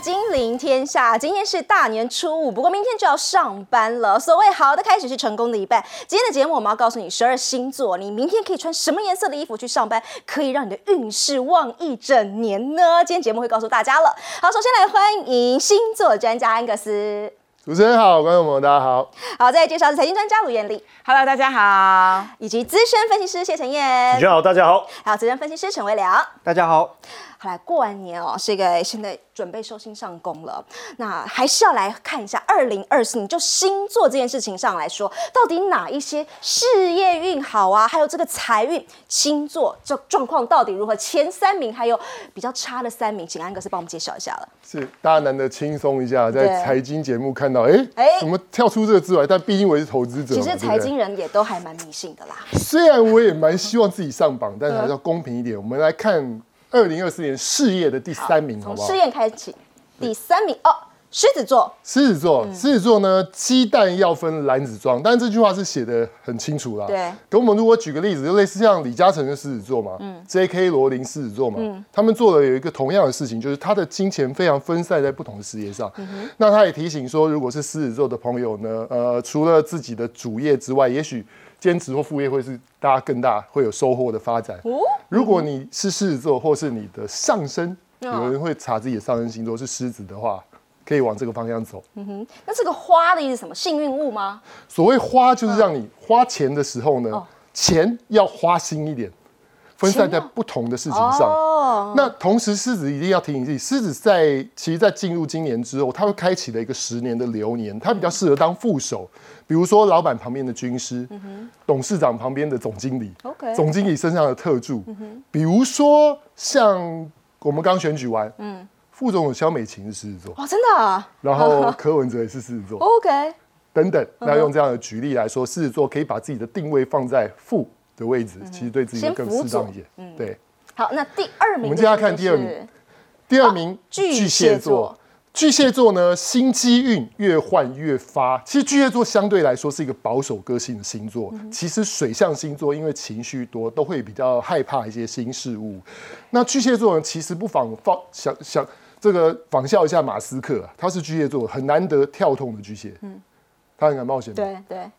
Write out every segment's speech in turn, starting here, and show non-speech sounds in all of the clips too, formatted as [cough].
金陵天下，今天是大年初五，不过明天就要上班了。所谓好的开始是成功的一半。今天的节目我们要告诉你十二星座，你明天可以穿什么颜色的衣服去上班，可以让你的运势旺一整年呢？今天节目会告诉大家了。好，首先来欢迎星座专家安格斯。主持人好，观众朋友大家好。好，再来介绍是财经专家卢艳丽，Hello，大家好，以及资深分析师谢晨燕，主持人好，大家好，还有资深分析师陈维良，大家好。好来，过完年哦，这个现在准备收心上工了。那还是要来看一下二零二四年，就星座这件事情上来说，到底哪一些事业运好啊？还有这个财运，星座这状况到底如何？前三名还有比较差的三名，请安格斯帮我们介绍一下了。是，大家难得轻松一下，在财经节目看到，哎哎，怎么跳出这个字来？但毕竟我是投资者，其实财经人也都还蛮迷信的啦。虽然我也蛮希望自己上榜，但是还是要公平一点。我们来看。二零二四年事业的第三名，好不好？从事业开始，第三名哦，狮子座。狮子座，狮子座呢，鸡蛋要分篮子装，但这句话是写的很清楚啦。对。给我们如果举个例子，就类似像李嘉诚的狮子座嘛，嗯，J.K. 罗琳狮子座嘛，嗯，他们做了有一个同样的事情，就是他的金钱非常分散在不同的事业上。那他也提醒说，如果是狮子座的朋友呢，呃，除了自己的主业之外，也许。兼职或副业会是大家更大会有收获的发展。哦，如果你是狮子座，或是你的上升，有人会查自己的上升星座是狮子的话，可以往这个方向走。嗯哼，那这个花的意思什么？幸运物吗？所谓花，就是让你花钱的时候呢，钱要花心一点。分散在不同的事情上。那同时，狮子一定要提醒自己，狮子在其实，在进入今年之后，它会开启了一个十年的流年，它比较适合当副手，比如说老板旁边的军师，董事长旁边的总经理，总经理身上的特助，比如说像我们刚选举完，嗯，副总肖美琴是狮子座，哦，真的，然后 [laughs] 柯文哲也是狮子座，OK，等等，那用这样的举例来说，狮子座可以把自己的定位放在副。的位置其实对自己更适当一点。嗯，对。好，那第二名，我们接下来看第二名。第二名巨蟹座，巨蟹座呢，新机运越换越发。其实巨蟹座相对来说是一个保守个性的星座。其实水象星座因为情绪多，都会比较害怕一些新事物。那巨蟹座呢，其实不妨放想想这个仿效一下马斯克，他是巨蟹座，很难得跳痛的巨蟹。嗯，他很敢冒险。对对。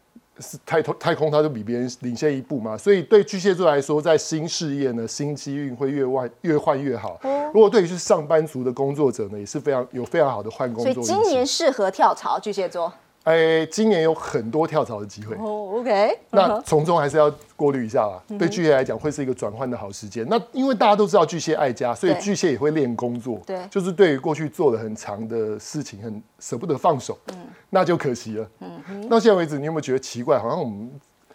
是太空太空，它就比别人领先一步嘛，所以对巨蟹座来说，在新事业呢，新机运会越换越换越好。如果对于是上班族的工作者呢，也是非常有非常好的换工作。所以今年适合跳槽巨蟹座。哎，今年有很多跳槽的机会哦。OK，那从中还是要过滤一下啦。对巨蟹来讲，会是一个转换的好时间。那因为大家都知道巨蟹爱家，所以巨蟹也会练工作。对，就是对于过去做了很长的事情，很舍不得放手。嗯，那就可惜了。嗯，到现在为止，你有没有觉得奇怪？好像我们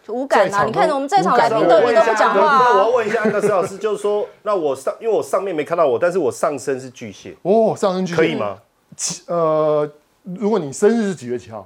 无感啊？你看我们在场来宾都都不讲话。我要问一下那个石老师，就是说，那我上，因为我上面没看到我，但是我上身是巨蟹。哦，上身巨蟹可以吗？呃，如果你生日是几月几号？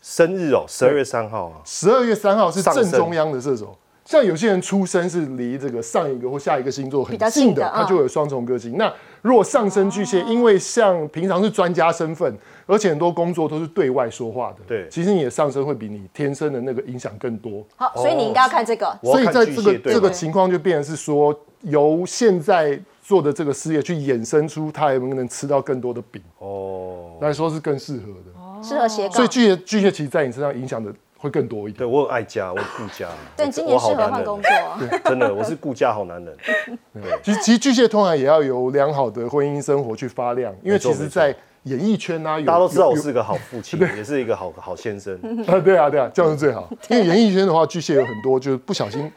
生日哦，十二月三号啊。十二月三号是正中央的射手，像有些人出生是离这个上一个或下一个星座很近的，他就有双重个性。那如果上升巨蟹，因为像平常是专家身份，而且很多工作都是对外说话的，对，其实你的上升会比你天生的那个影响更多。好，所以你应该要看这个。所以在这个这个情况就变成是说，由现在做的这个事业去衍生出他能不能吃到更多的饼哦，来说是更适合的。适合斜杠，所以巨蟹巨蟹其实在你身上影响的会更多一点。对我很爱家，我顾家。对，今年适合换工作。对，真的，我是顾家好男人。[laughs] 其实其实巨蟹通常也要有良好的婚姻生活去发亮，因为其实，在演艺圈啊，大家都知道我是个好父亲，[laughs] 也是一个好好先生。[laughs] 啊，对啊，对啊，这样是最好。因为演艺圈的话，巨蟹有很多就是不小心。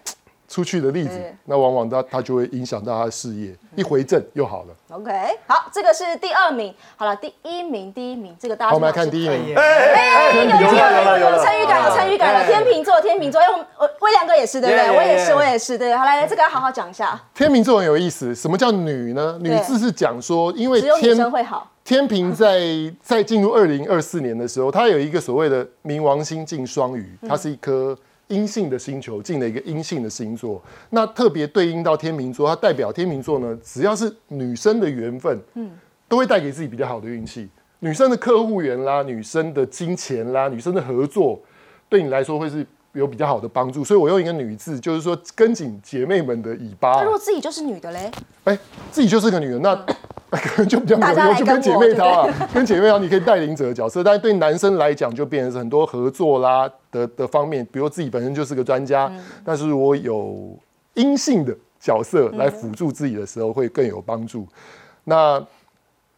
出去的例子，那往往他他就会影响到他的事业，一回正又好了。OK，好，这个是第二名。好了，第一名，第一名，这个大家我们来看第一名。哎，有有有有参与感，有参与感了。天秤座，天秤座，我威良哥也是对不对？我也是，我也是对。好，来来，这个要好好讲一下。天秤座很有意思，什么叫女呢？女字是讲说，因为只有女生会好。天平在在进入二零二四年的时候，它有一个所谓的冥王星进双鱼，它是一颗。阴性的星球进了一个阴性的星座，那特别对应到天秤座，它代表天秤座呢，只要是女生的缘分，嗯，都会带给自己比较好的运气。女生的客户缘啦，女生的金钱啦，女生的合作，对你来说会是有比较好的帮助。所以我用一个女字，就是说跟紧姐妹们的尾巴。那如果自己就是女的嘞？哎，自己就是个女人，那可能就比较没有用，大家来就跟姐妹淘啊，跟姐妹淘你可以带领者的角色，但是对男生来讲就变成是很多合作啦的的方面，比如自己本身就是个专家，嗯但是如果有阴性的角色来辅助自己的时候，会更有帮助。那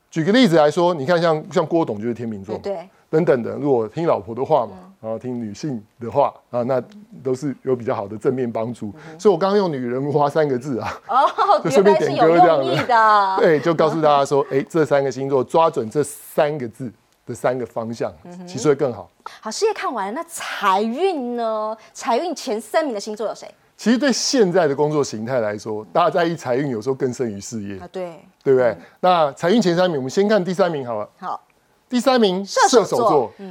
举个例子来说，你看像像郭董就是天秤座对，对，等等的，如果听老婆的话嘛，然后听女性的话啊，那都是有比较好的正面帮助。所以我刚刚用“女人花”三个字啊，哦，[laughs] 就顺便点歌这样的。[laughs] 对，就告诉大家说，哎，这三个星座抓准这三个字的三个方向，其实会更好。好，事业看完了，那财运呢？财运前三名的星座有谁其实对现在的工作形态来说，大家在意财运有时候更胜于事业，啊？对，对不对？那财运前三名，我们先看第三名好了。好，第三名射手座射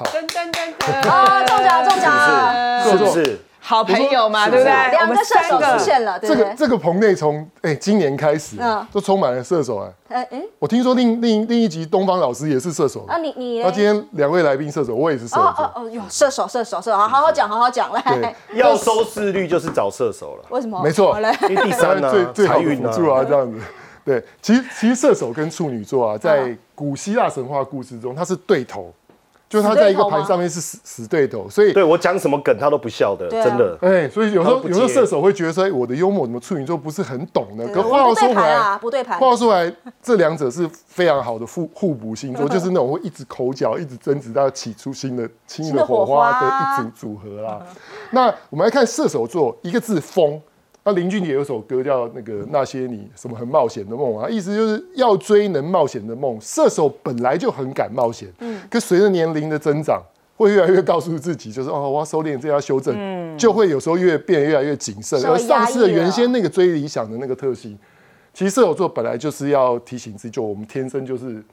手座，噔噔噔噔，啊，中奖中奖，是不是？好朋友嘛，对不对？两个射手出现了，对这不对？个这个棚内从哎今年开始嗯。都充满了射手啊。呃，哎，我听说另另另一集东方老师也是射手，啊，你你那今天两位来宾射手，我也是射手。哦哦哦，有射手射手射手，好好好讲，好好讲来。对。[laughs] 要收视率就是找射手了，为什么？没错。好嘞，因为第三呢 [laughs] 最，最好的财运辅助啊，这样子。对，其实其实射手跟处女座啊，在古希腊神话故事中，它是对头，就是它在一个盘上面是死死对头，所以对我讲什么梗他都不笑的，真的。哎，所以有时候有时候射手会觉得说，哎，我的幽默怎么处女座不是很懂呢？可话说回来，不对盘。话说回来，这两者是非常好的互互补星座，[laughs] 就是那种会一直口角、一直争执到起出新的新新的火花花的一组组合啦。那我们来看射手座，一个字风。那林俊杰有首歌叫那个那些你什么很冒险的梦啊，意思就是要追能冒险的梦。射手本来就很敢冒险，嗯，可随着年龄的增长，会越来越告诉自己，就是哦，我要收敛，这要修正，就会有时候越变得越来越谨慎，而丧失了原先那个追理想的那个特性。其实射手座本来就是要提醒自己，就我们天生就是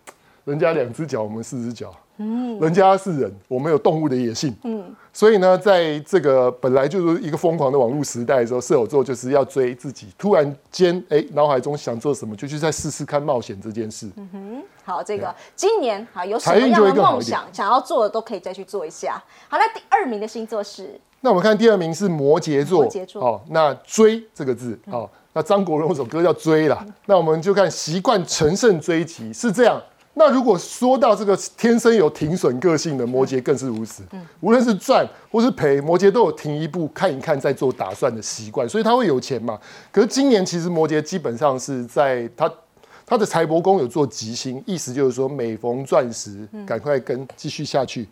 人家两只脚，我们四只脚。嗯，人家是人，我们有动物的野性。嗯，所以呢，在这个本来就是一个疯狂的网络时代的时候，射手座就是要追自己。突然间，哎，脑海中想做什么，就去再试试看冒险这件事。嗯哼好，这个今年好有什么样的梦想，想要做的都可以再去做一下。好，那第二名的星座是那我们看第二名是摩羯座，摩羯座哦，那追这个字，哦，那张国荣有首歌叫《追》啦，那我们就看习惯乘胜追击是这样。那如果说到这个天生有停损个性的摩羯，更是如此。无论是赚或是赔，摩羯都有停一步看一看再做打算的习惯，所以他会有钱嘛。可是今年其实摩羯基本上是在他他的财帛宫有做吉星，意思就是说每逢钻石，赶快跟继续下去。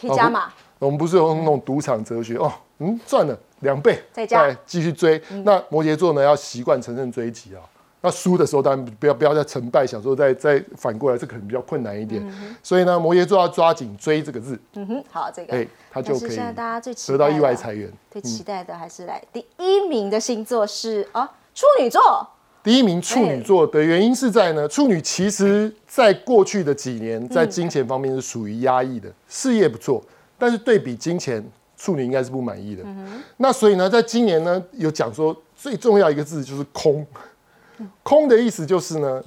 可以加码，我们不是有那种赌场哲学哦，嗯，赚了两倍，再继续追。那摩羯座呢，要习惯乘胜追击啊。那输的时候，当然不要不要再成败，想说再再反过来，这可能比较困难一点。所以呢，摩羯座要抓紧“追”这个字，嗯哼，好，这个。哎，他就可以现在大家最期得到意外财源。最期待的还是来第一名的星座是啊处女座，第一名处女座的原因是在呢，处女其实在过去的几年在金钱方面是属于压抑的，事业不错，但是对比金钱，处女应该是不满意的。那所以呢，在今年呢，有讲说最重要一个字就是空，空的意思就是呢。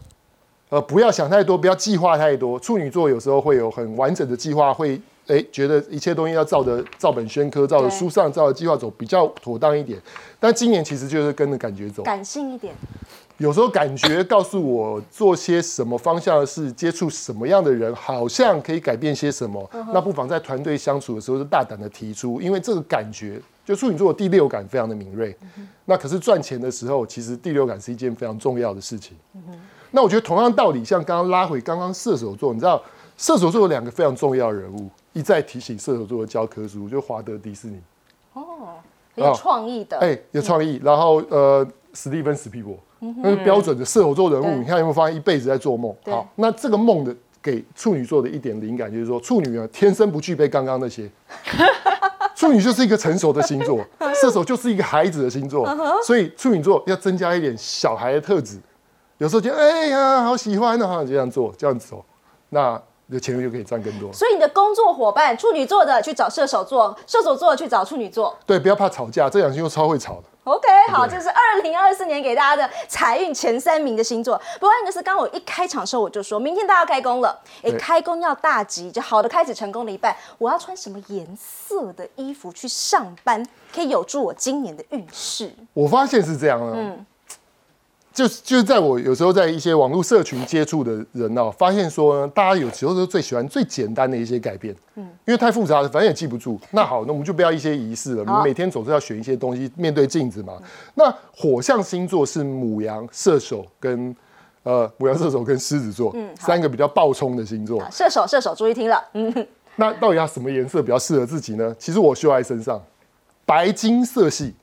呃，不要想太多，不要计划太多。处女座有时候会有很完整的计划，会哎觉得一切东西要照着照本宣科，照着书上照着计划走比较妥当一点。但今年其实就是跟着感觉走，感性一点，有时候感觉告诉我做些什么方向的事，接触什么样的人，好像可以改变些什么。那不妨在团队相处的时候，就大胆的提出，因为这个感觉，就处女座的第六感非常的敏锐。那可是赚钱的时候，其实第六感是一件非常重要的事情。那我觉得同样道理，像刚刚拉回刚刚射手座，你知道射手座有两个非常重要的人物，一再提醒射手座的教科书，就华德迪士尼。很有创意的，哎、有创意。然后呃，史蒂芬史皮博，那是标准的射手座人物。你看有没有发现一辈子在做梦？好，那这个梦的给处女座的一点灵感就是说，处女啊天生不具备刚刚那些。处女就是一个成熟的星座，射手就是一个孩子的星座，所以处女座要增加一点小孩的特质。有时候就哎呀好喜欢啊，哈这样做，这样子哦，那你的钱就可以赚更多。所以你的工作伙伴处女座的去找射手座，射手座的去找处女座。对，不要怕吵架，这两星座超会吵的。OK，好，这是二零二四年给大家的财运前三名的星座。不过那个是刚我一开场的时候我就说，明天大家要开工了，哎，对开工要大吉，就好的开始成功了一半。我要穿什么颜色的衣服去上班，可以有助我今年的运势？我发现是这样的，就是就是在我有时候在一些网络社群接触的人呢、发现说呢，大家有时候都最喜欢最简单的一些改变，嗯，因为太复杂了，反正也记不住。那好，那我们就不要一些仪式了，我们每天总是要选一些东西，面对镜子嘛。那火象星座是母羊、射手跟呃母羊、射手跟狮子座，三个比较暴冲的星座。啊射手射手注意听了，嗯，那到底要什么颜色比较适合自己呢？其实我秀在身上，白金色系。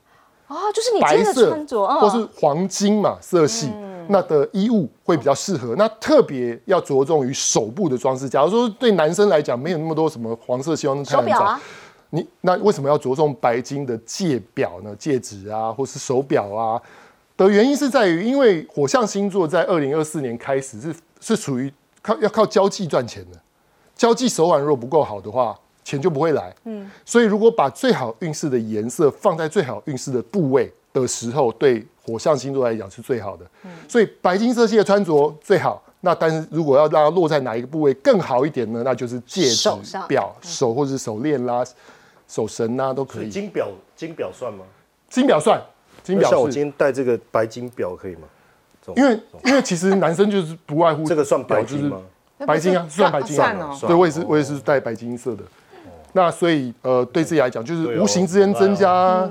哦，就是你白色穿着，嗯或是黄金嘛色系，那的衣物会比较适合。那特别要着重于手部的装饰。假如说对男生来讲，没有那么多什么黄色、希望太阳表啊，你那为什么要着重白金的戒表呢？戒指啊，或是手表啊？的原因是在于，因为火象星座在二零二四年开始是是属于靠要靠交际赚钱的，交际手腕若不够好的话，钱就不会来。嗯，所以如果把最好运势的颜色放在最好运势的部位的时候，对火象星座来讲是最好的。所以白金色系的穿着最好。那但是如果要让它落在哪一个部位更好一点呢？那就是戒指手、表、手或者是手链啦、手绳啦都可以。金表金表算吗？金表算，金表像我今天戴这个白金表可以吗？因为因为其实男生就是不外乎 [laughs] 这个算白金吗？白金啊，算白金啊算哦，对，我也是我也是戴白金色的。那所以呃，对自己来讲，就是无形之间增加。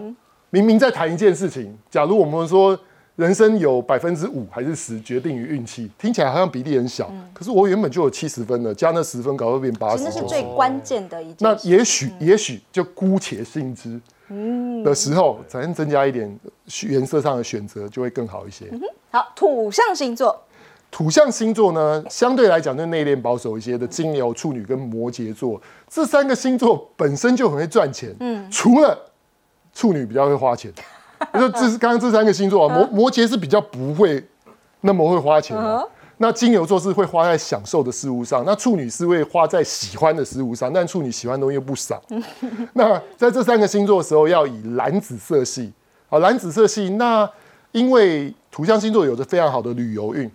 明明在谈一件事情，假如我们说人生有百分之五还是十决定于运气，听起来好像比例很小，可是我原本就有七十分了，加那十分，搞到变八十其实那是最关键的一件那。也许也许就姑且信之。嗯的时候，才能增加一点颜色上的选择，就会更好一些。好，土象星座，土象星座呢，相对来讲就内敛保守一些的金牛、处女跟摩羯座，这三个星座本身就很会赚钱。嗯，除了处女比较会花钱，[laughs] 就这是刚刚这三个星座啊，摩摩羯是比较不会那么会花钱的。那金牛座是会花在享受的事物上，那处女是会花在喜欢的事物上，但处女喜欢的东西又不少。[laughs] 那在这三个星座的时候，要以蓝紫色系啊，蓝紫色系。那因为土象星座有着非常好的旅游运，嗯，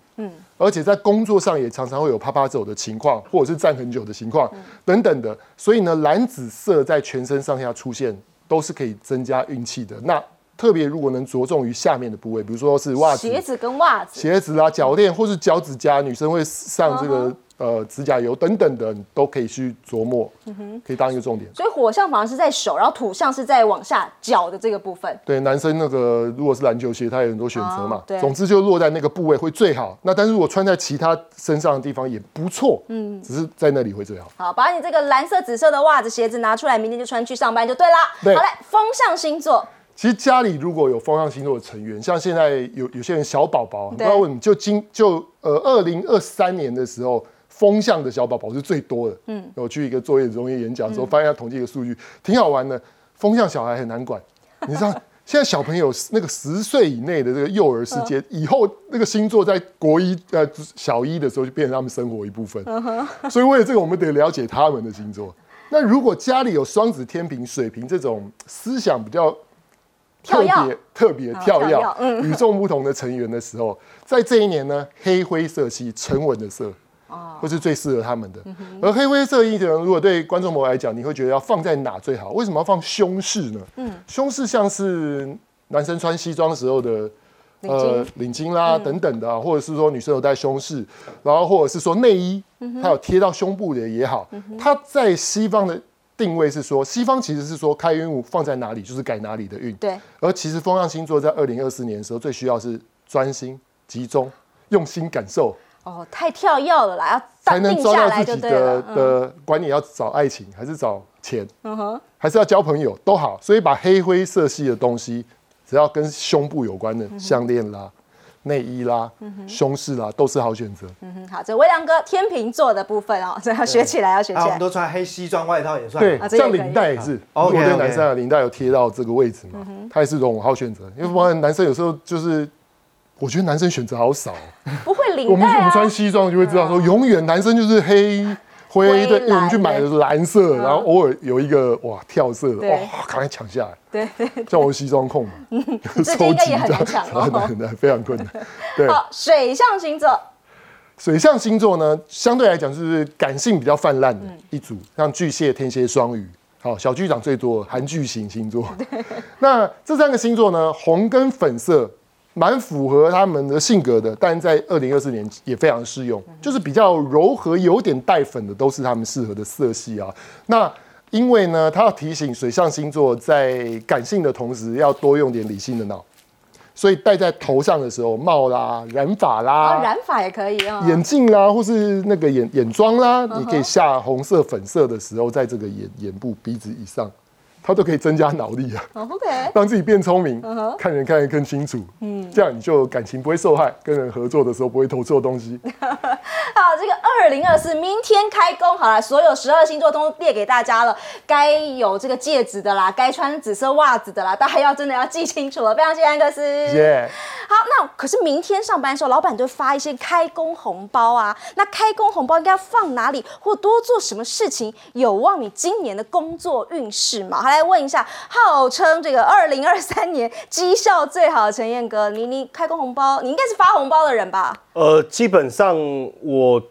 而且在工作上也常常会有啪啪走的情况，或者是站很久的情况、等等的。所以呢，蓝紫色在全身上下出现，都是可以增加运气的。那特别如果能着重于下面的部位，比如说是袜子、鞋子跟袜子，鞋子啊、脚链或是脚趾甲，女生会上这个、呃指甲油等等的，你都可以去琢磨，可以当一个重点。所以火象反而是在手，然后土象是在往下脚的这个部分。对，男生那个如果是篮球鞋，他有很多选择嘛。哦对总之就落在那个部位会最好。那但是如果穿在其他身上的地方也不错，嗯，只是在那里会最好。好，把你这个蓝色、紫色的袜子、鞋子拿出来，明天就穿去上班就对啦。对好嘞，风象星座，其实家里如果有风象星座的成员，像现在有有些人小宝宝，不知对道为什么就今就呃二零二三年的时候，风象的小宝宝是最多的。嗯，我去一个作业中心演讲的时候，发现他统计一个数据，挺好玩的。风象小孩很难管，[laughs] 你知道。现在小朋友那个十岁以内的这个幼儿世界，以后那个星座在国一呃小一的时候就变成他们生活一部分。所以为了这个，我们得了解他们的星座。那如果家里有双子、天平、水瓶这种思想比较特别特别跳跃、与众不同的成员的时候，在这一年呢，黑灰色系沉稳的色。哦会是最适合他们的。嗯而黑灰色衣呢，如果对观众朋友来讲，你会觉得要放在哪最好？为什么要放胸饰呢？嗯，胸饰像是男生穿西装的时候的。领巾嗯领巾啦、等等的啊，或者是说女生有戴胸饰，然后或者是说内衣，嗯它有贴到胸部的也好，它在西方的定位是说，西方其实是说开运物放在哪里就是改哪里的运，对，而其实风象星座在二零二四年的时候，最需要是专心、集中、用心感受，哦，太跳跃了啦，要才能定下找到自己来就对了的。嗯的，管你要找爱情还是找钱，嗯哼还是要交朋友都好，所以把黑灰色系的东西，只要跟胸部有关的项链啦、内衣啦、胸饰啦，都是好选择。嗯哼，好，这微良哥天秤座的部分哦，[laughs] 这要学起来，要学起来，我来们。都穿黑西装外套也算。对像领带也是，如好果 OK，对男生的领带有贴到这个位置嘛，它也是一种好选择。因为发现男生有时候就是，我觉得男生选择好少哦。不会我们我领带啊，们穿西装就会知道说，永远男生就是黑灰灰的，我们去蓝买的是蓝色，然后偶尔有一个哇跳色的，哇，赶快抢下来。对对。像我是西装控嘛，[laughs] 这个应该也很难抢哦很难很难，非常困难。对，好，水象星座，水象星座呢，相对来讲就是感性比较泛滥嗯的一组，像巨蟹、天蝎、双鱼。好，小剧场最多韩剧型星座。那这三个星座呢，红跟粉色蛮符合他们的性格的，但在二零二四年也非常适用，就是比较柔和、有点带粉的，都是他们适合的色系啊。那因为呢，他要提醒水象星座在感性的同时，要多用点理性的脑，所以戴在头上的时候，帽啦、染发啦、哦，染发也可以哦。眼镜啦，或是那个眼眼妆啦，你可以下红色、粉色的时候，在这个眼眼部、鼻子以上，它都可以增加脑力啊。哦 OK，让自己变聪明，看人看得更清楚，嗯，这样你就感情不会受害，跟人合作的时候不会投错东西。[laughs] 好，这个二零二四明天开工，好了，所有十二星座都列给大家了，该有这个戒指的啦，该穿紫色袜子的啦，大家要真的要记清楚了。非常谢谢安克斯。耶、好，那可是明天上班的时候，老板就会发一些开工红包啊。那开工红包应该放哪里，或多做什么事情，有望你今年的工作运势嘛？好，来问一下，号称这个二零二三年绩效最好的陈彦哥，你你开工红包，你应该是发红包的人吧？呃，基本上我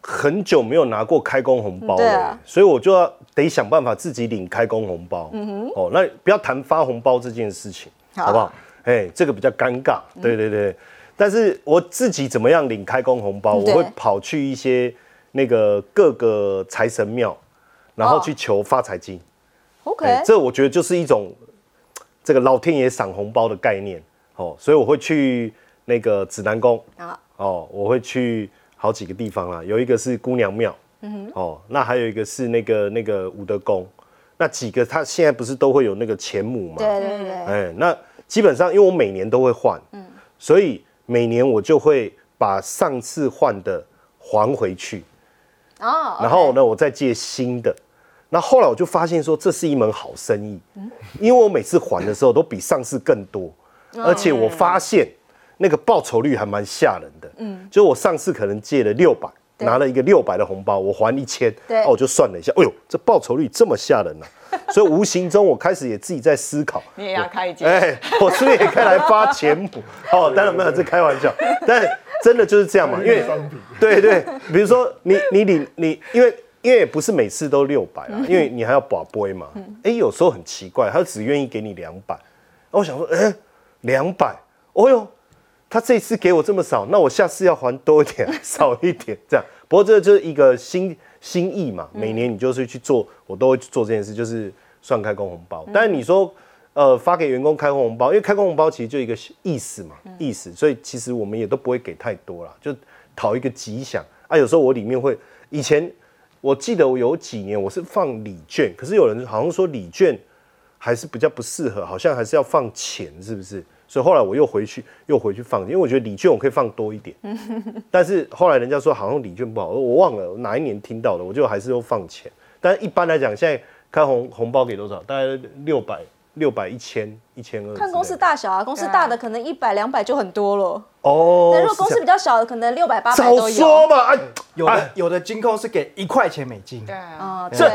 很久没有拿过开工红包了，所以我就要得想办法自己领开工红包。嗯哦，那不要谈发红包这件事情，好好不好？哎，这个比较尴尬。对对对，但是我自己怎么样领开工红包？我对会跑去一些那个各个财神庙，然后哦去求发财金。OK，、哎，这我觉得就是一种这个老天爷赏红包的概念哦，所以我会去那个指南宫啊哦，我会去好几个地方啦，有一个是姑娘庙嗯，哦，那还有一个是那个那个武德宫，那几个他现在不是都会有那个钱母嘛？对对对，哎，那基本上因为我每年都会换，所以每年我就会把上次换的还回去，哦，然后呢，我再借新的。那后来我就发现说，这是一门好生意，因为我每次还的时候都比上次更多，而且我发现那个报酬率还蛮吓人的。嗯，就我上次可能借了六百，拿了一个六百的红包，我还一千，对哦，我就算了一下，哎呦，这报酬率这么吓人啊！[laughs] 所以无形中我开始也自己在思考，你也要开一间，哎，我是不是也可以来发钱母？[laughs] 哦，当然没有，这开玩笑，[laughs] 但真的就是这样嘛，因为对对，比如说你你领你，因为因为也不是每次都六百啊，因为你还要保杯嘛，哎，有时候很奇怪，他只愿意给你两百，我想说，哎，两百，哦哟。他这次给我这么少，那我下次要还多一点，[laughs] 少一点这样。不过这就是一个心心意嘛，每年你就是去做，我都会去做这件事，就是算开工红包。但是你说，呃，发给员工开工红包，因为开工红包其实就一个意思嘛，意思，所以其实我们也都不会给太多啦，就讨一个吉祥。啊。有时候我里面会，以前我记得我有几年我是放礼券，可是有人好像说礼券还是比较不适合，好像还是要放钱，是不是？所以后来我又回去又回去放，因为我觉得礼券我可以放多一点。[laughs] 但是后来人家说好像礼券不好，我忘了哪一年听到的，我就还是又放钱。但一般来讲，现在开红红包给多少？大概六百、六百、一千、一千二。看公司大小啊，公司大的可能一百两百就很多了，哦。那如果公司比较小的，可能六百八百都有早。说嘛，哎，有的有的金控是给一块钱美金，对啊，对，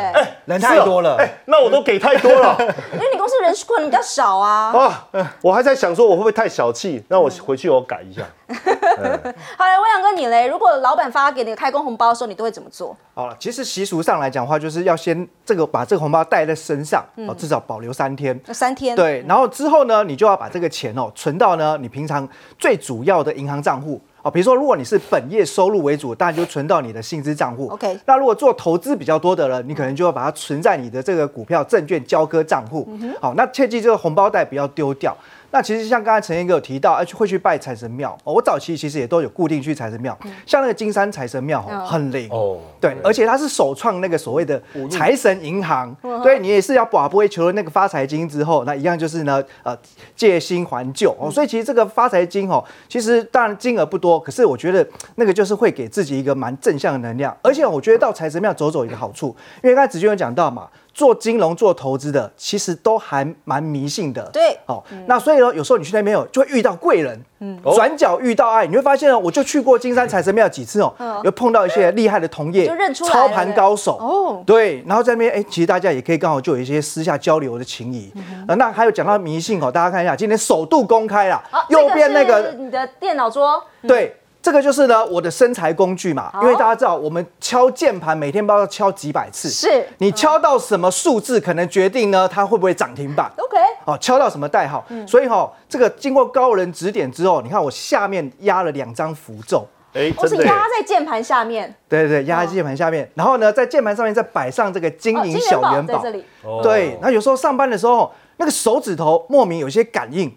人太多了。哎，那我都给太多了 [laughs] 因为你公司人数可能比较少啊。啊！我还在想说我会不会太小气，那我回去我改一下。[laughs] 好来，威阳哥你嘞，如果老板发给你开工红包的时候，你都会怎么做？好了，其实习俗上来讲的话，就是要先这个把这个红包带在身上，哦，至少保留三天。那三天。对，然后之后呢，你就要把这个钱哦存到呢你平常最主要的银行账户哦，比如说如果你是本业收入为主，当然就存到你的薪资账户。OK 那如果做投资比较多的人，你可能就要把它存在你的这个股票证券交割账户。好，那切记这个红包袋不要丢掉。那其实像刚才陈彦哥有提到，而且会去拜财神庙、哦。我早期其实也都有固定去财神庙，像那个金山财神庙哦，很灵哦对，而且它是首创那个所谓的财神银行，对你也是要把不会求了那个发财金之后，那一样就是呢，呃，借新还旧哦。所以其实这个发财金哦，其实当然金额不多，可是我觉得那个就是会给自己一个蛮正向的能量。而且我觉得到财神庙走走一个好处，因为刚才子君有讲到嘛。做金融、做投资的，其实都还蛮迷信的。对。哦，那所以呢，有时候你去那边哦，就会遇到贵人，嗯，转角遇到爱，你会发现哦，我就去过金山财神庙几次哦，有碰到一些厉害的同业，就认出来操盘高手。哦。对，然后在那边哎，其实大家也可以刚好就有一些私下交流的情谊。呃那还有讲到迷信哦，大家看一下，今天首度公开啦好，，右边那个你的电脑桌，对。这个就是呢，我的身材工具嘛，因为大家知道，我们敲键盘每天不知道敲几百次，是。你敲到什么数字，可能决定呢它会不会涨停板。OK，哦，敲到什么代号。所以哈，这个经过高人指点之后，你看我下面压了两张符咒。哎，我是真的耶。压在键盘下面，对对对，压在键盘下面，然后呢，在键盘上面再摆上这个金哦银小元宝。在这。里，哦对，那有时候上班的时候，那个手指头莫名有些感应，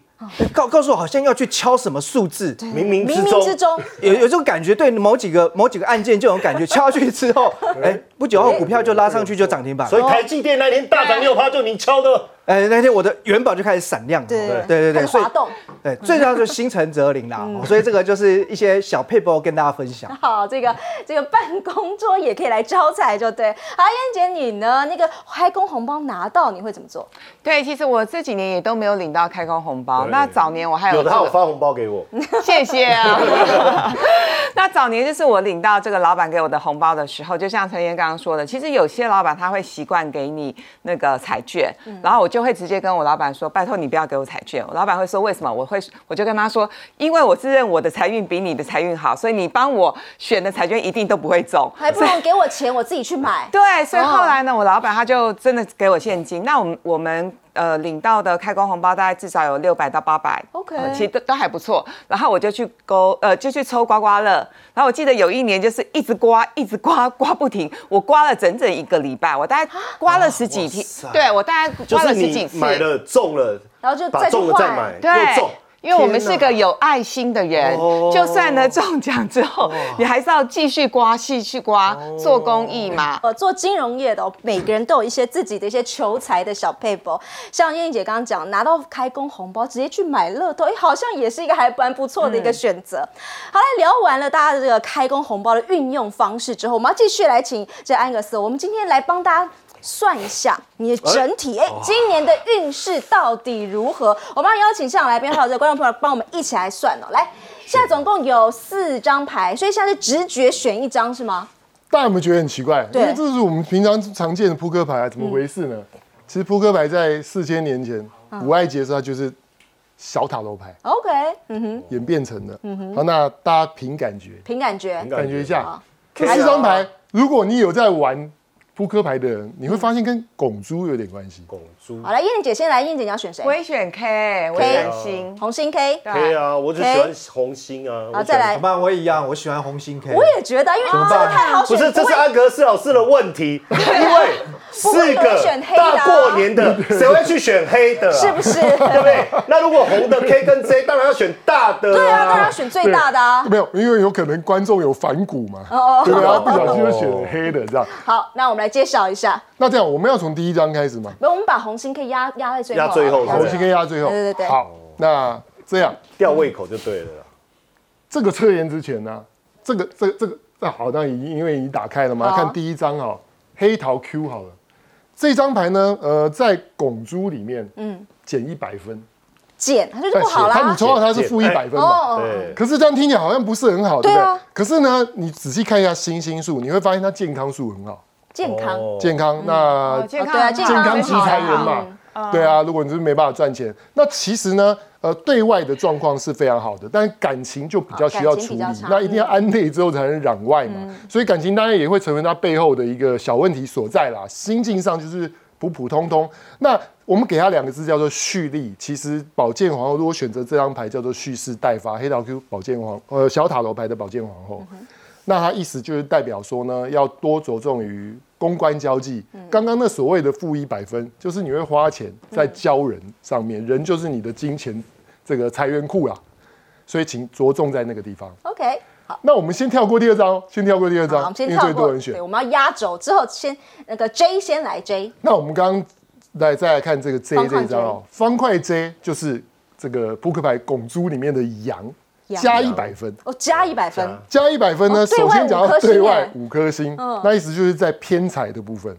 告告诉我好像要去敲什么数字，冥冥之冥冥之中，有有这种感觉，对某几个某几个案件就有感觉，敲下去之后，哎，不久后股票就拉上去就涨停板。所以台积电那天大涨六趴，就你敲的。哎，那天我的元宝就开始闪亮了。对对对对，滑动。对，最重要就是心诚则灵啦。哦所以这个就是一些小配包跟大家分享。[laughs] 好，这个这个办公桌也可以来招财，就对。好，燕姐你呢？那个开工红包拿到你会怎么做？对，其实我这几年也都没有领到开工红包。那早年我还有有的他有发红包给我，[laughs] 谢谢啊。[laughs] 那早年就是我领到这个老板给我的红包的时候，就像陈燕刚刚说的，其实有些老板他会习惯给你那个彩券，然后我就会直接跟我老板说，拜托你不要给我彩券。我老板会说为什么？我会我就跟他说，因为我自认我的财运比你的财运好，所以你帮我选的彩券一定都不会中。还不如给我钱，我自己去买。对，所以后来呢，我老板他就真的给我现金。那我们我们呃领到的开工红包大概至少有六百到八百 OK 其实都都还不错。然后我就去勾呃就去抽刮刮乐，然后我记得有一年就是一直刮一直刮刮不停，我刮了整整一个礼拜，我大概刮了十几天，对我大概刮了十几次。买了中了，然后就再去换中了再买，又对中。，因为我们是个有爱心的人，哦就算呢中奖之后，你还是要继续刮，继续刮，做公益嘛。呃，做金融业的、哦，每个人都有一些自己的一些求财的小配包。像燕燕姐刚刚讲，拿到开工红包直接去买乐透，哎，好像也是一个还蛮不错的一个选择。好来聊完了大家的这个开工红包的运用方式之后，我们要继续来请这安格斯，我们今天来帮大家。算一下你的整体，哎、今年的运势到底如何？我们要邀请现场来宾还有这个观众朋友帮我们一起来算哦。来，现在总共有四张牌，所以现在是直觉选一张是吗？大家有没有觉得很奇怪？对因为这是我们平常常见的扑克牌啊，怎么回事呢？其实扑克牌在四千年前五爱节的时候，它就是小塔楼牌 OK，嗯哼，演变成的。好，那大家凭感觉，凭感觉，感觉一下好，这四张牌，如果你有在玩扑克牌的人，你会发现跟拱猪有点关系。拱珠好来，燕姐先来，燕姐你要选谁我？也选 K，我 K 选星。红心 K。对 K 啊，我就喜欢红心啊。好，再来好，吧，我也一样，我喜欢红心 K。我也觉得，因为这个么办太好选，不是，这是会安格斯老师的问题，[laughs] 因为四个选黑的过年的，谁会去选黑的啊？[laughs] 是不是？对不对？那如果红的 K 跟 J，当然要选大的对啊，当然要啊。选最大的啊。没有，因为有可能观众有反骨嘛，哦对不对？他不小心就选黑的这样。好，那我们来揭晓一下，那这样我们要从第一张开始吗，没有，我们把红心可以压压在最后啊，压最后红心跟压最后。对对对好，那这样吊胃口就对了啦。这个测验之前呢，这个这个这个那好，那已经因为已经打开了嘛，看第一张哈，黑桃 Q 好了。这张牌呢，呃，在拱珠里面，嗯，减一百分，减，它就是在不好啦。它你抽到它是负一百分嘛。哦，对，可是这样听起来好像不是很好，对？可是呢，你仔细看一下星星数，你会发现它健康数很好，健康，哦。健康那哦健对啊健健康很好康即财源啊嘛，对啊，如果你是没办法赚钱，那其实呢，呃，对外的状况是非常好的，但是感情就比较需要处理那一定要安内之后才能攘外嘛，所以感情当然也会成为他背后的一个小问题所在啦，心境上就是普普通通。那我们给他两个字叫做蓄力，其实宝剑皇后如果选择这张牌叫做蓄势待发，黑桃 Q 宝剑皇呃小塔罗牌的宝剑皇后。那它意思就是代表说呢，要多着重于公关交际。刚刚那所谓的负一百分，就是你会花钱在交人上面，人就是你的金钱这个财源库啦。所以请着重在那个地方。OK，好。那我们先跳过第二张哦，先跳过第二好，我张们，先跳过。最多人选对，。我们要压轴之后，先那个 J 先来 J。那我们刚刚来再来看这个 J 这一张哦，方块 J 就是这个扑克牌拱珠里面的，羊加一百分。哦，加一百分。加一百分呢，首先讲到对外五颗星，嗯。那意思就是在偏财的部分。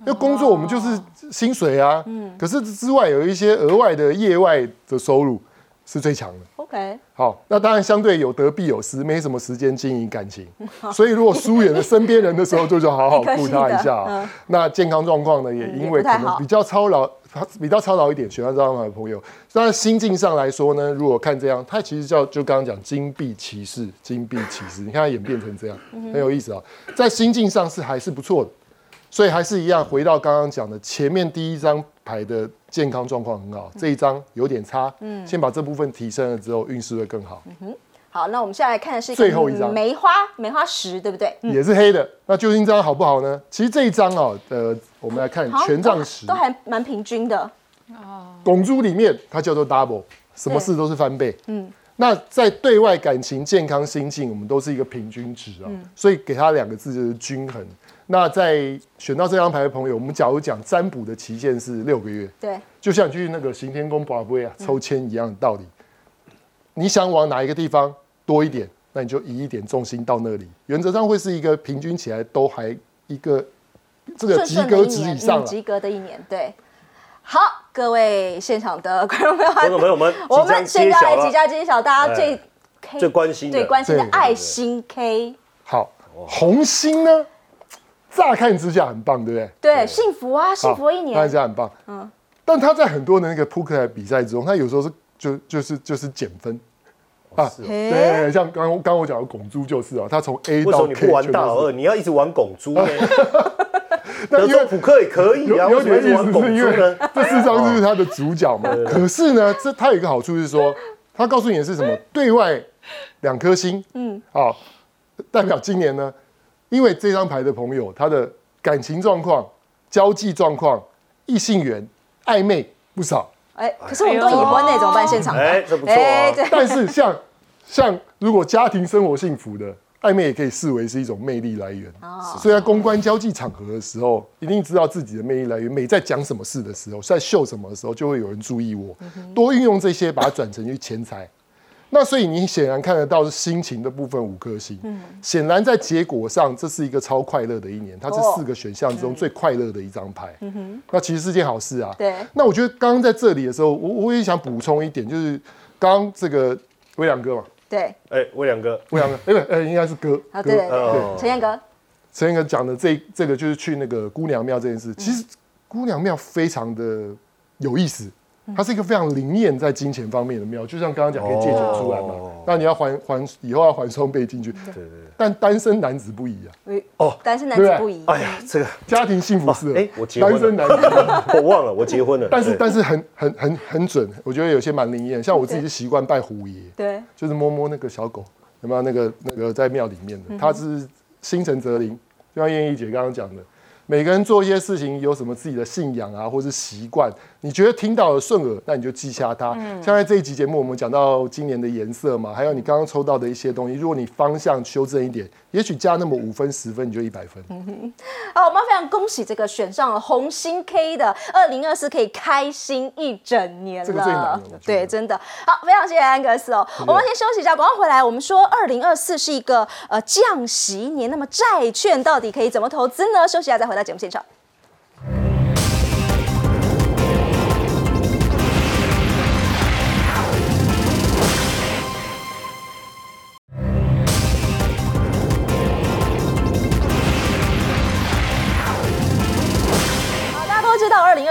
因为工作我们就是薪水啊，嗯。可是之外有一些额外的业外的收入是最强的。OK，好，那当然相对有得必有失，没什么时间经营感情，[laughs] 所以如果疏远了身边人的时候，就就好好 [laughs] 顾他一下那健康状况呢，也因为可能比较操劳，比较操劳一点，喜欢这张牌的朋友，那心境上来说呢，如果看这样，他其实叫就刚刚讲金币骑士，金币骑士，你看他演变成这样，嗯很有意思啊、在心境上是还是不错的。所以还是一样，回到刚刚讲的，前面第一张牌的健康状况很好，这一张有点差，嗯，先把这部分提升了之后，运势会更好。好，那我们现在来看的是最后一张梅花梅花石，对不对？也是黑的，那究竟这张好不好呢？其实这一张哦，呃，我们来看权杖十都，还蛮平均的。哦拱珠里面它叫做 double，什么事都是翻倍。嗯，那在对外感情、健康、心境，我们都是一个平均值啊，所以给它两个字就是均衡。那在选到这张牌的朋友，我们假如讲占卜的期限是六个月，对，就像你去那个行天宫宝贝啊抽签一样的道理。你想往哪一个地方多一点，那你就移一点重心到那里，原则上会是一个平均起来都还一个这个及格值以上及格的一年，对。好，各位现场的观众朋友，观众朋友们，[laughs] 我即将们现在即将揭晓大家最最关心的最关心的爱心 K，好，红心呢，乍看之下很棒，对不对？对，幸福啊，幸福的一看年起，来很棒。嗯，但他在很多的那个扑克牌比赛之中，他有时候是就就是就是减分啊。是哦对，像刚刚刚我讲的拱珠就是啊，他从 A 到为什么你 K 不玩全都是大老二，你要一直玩拱珠呢？[laughs] 那因为州扑克也可以啊，有点意思，是因为？[laughs] 这四张就是他的主角嘛。可是呢，这它有一个好处是说，他告诉你的是什么？对外两颗星，嗯，啊，代表今年呢，因为这张牌的朋友，他的感情状况、交际状况、异性缘、暧昧不少。哎，可是我们都已婚呢，怎么办？现场的，哎这不错啊哎对，但是像像如果家庭生活幸福的暧昧，也可以视为是一种魅力来源。所以在公关交际场合的时候，一定知道自己的魅力来源。每在讲什么事的时候，在秀什么的时候，就会有人注意我。多运用这些，把它转成去钱财。那所以你显然看得到是心情的部分五颗星，显然在结果上这是一个超快乐的一年，它是哦四个选项之中最快乐的一张牌。那其实是件好事啊。对那我觉得刚刚在这里的时候，我我也想补充一点，就是刚刚这个威良哥嘛，对，哎，魏良哥，魏良哥，哎不，呃，应该是哥，对对对，陈彦哥，陈彦哥讲的这这个就是去那个姑娘庙这件事，其实姑娘庙非常的有意思，它是一个非常灵验在金钱方面的庙，就像刚刚讲可以借钱出来嘛。哦，那你要还还以后要还双倍进去，对对对，但单身男子不宜啊，哦。单身男子不宜，哎呀，这个。家庭幸福是哦哎我结婚单身男子。[laughs] 我忘了，我结婚了，但是但是很很很很准，我觉得有些蛮灵验，像我自己是习惯拜虎爷，对，就是摸摸那个小狗，有没有那个那个在庙里面的，他是心诚则灵，就像燕一姐刚刚讲的，每个人做一些事情有什么自己的信仰啊，或是习惯，你觉得听到了顺耳，那你就记下它。像在这一集节目，我们讲到今年的颜色嘛，还有你刚刚抽到的一些东西，如果你方向修正一点，也许加那么五分十分，你就一百分。[laughs] 好，我们非常恭喜这个选上了红心 K 的二零二四，可以开心一整年了。这个最难了对，真的好，非常谢谢安格斯哦。我们先休息一下，广告回来。我们说二零二四是一个呃降息年，那么债券到底可以怎么投资呢？休息一下再回到节目现场。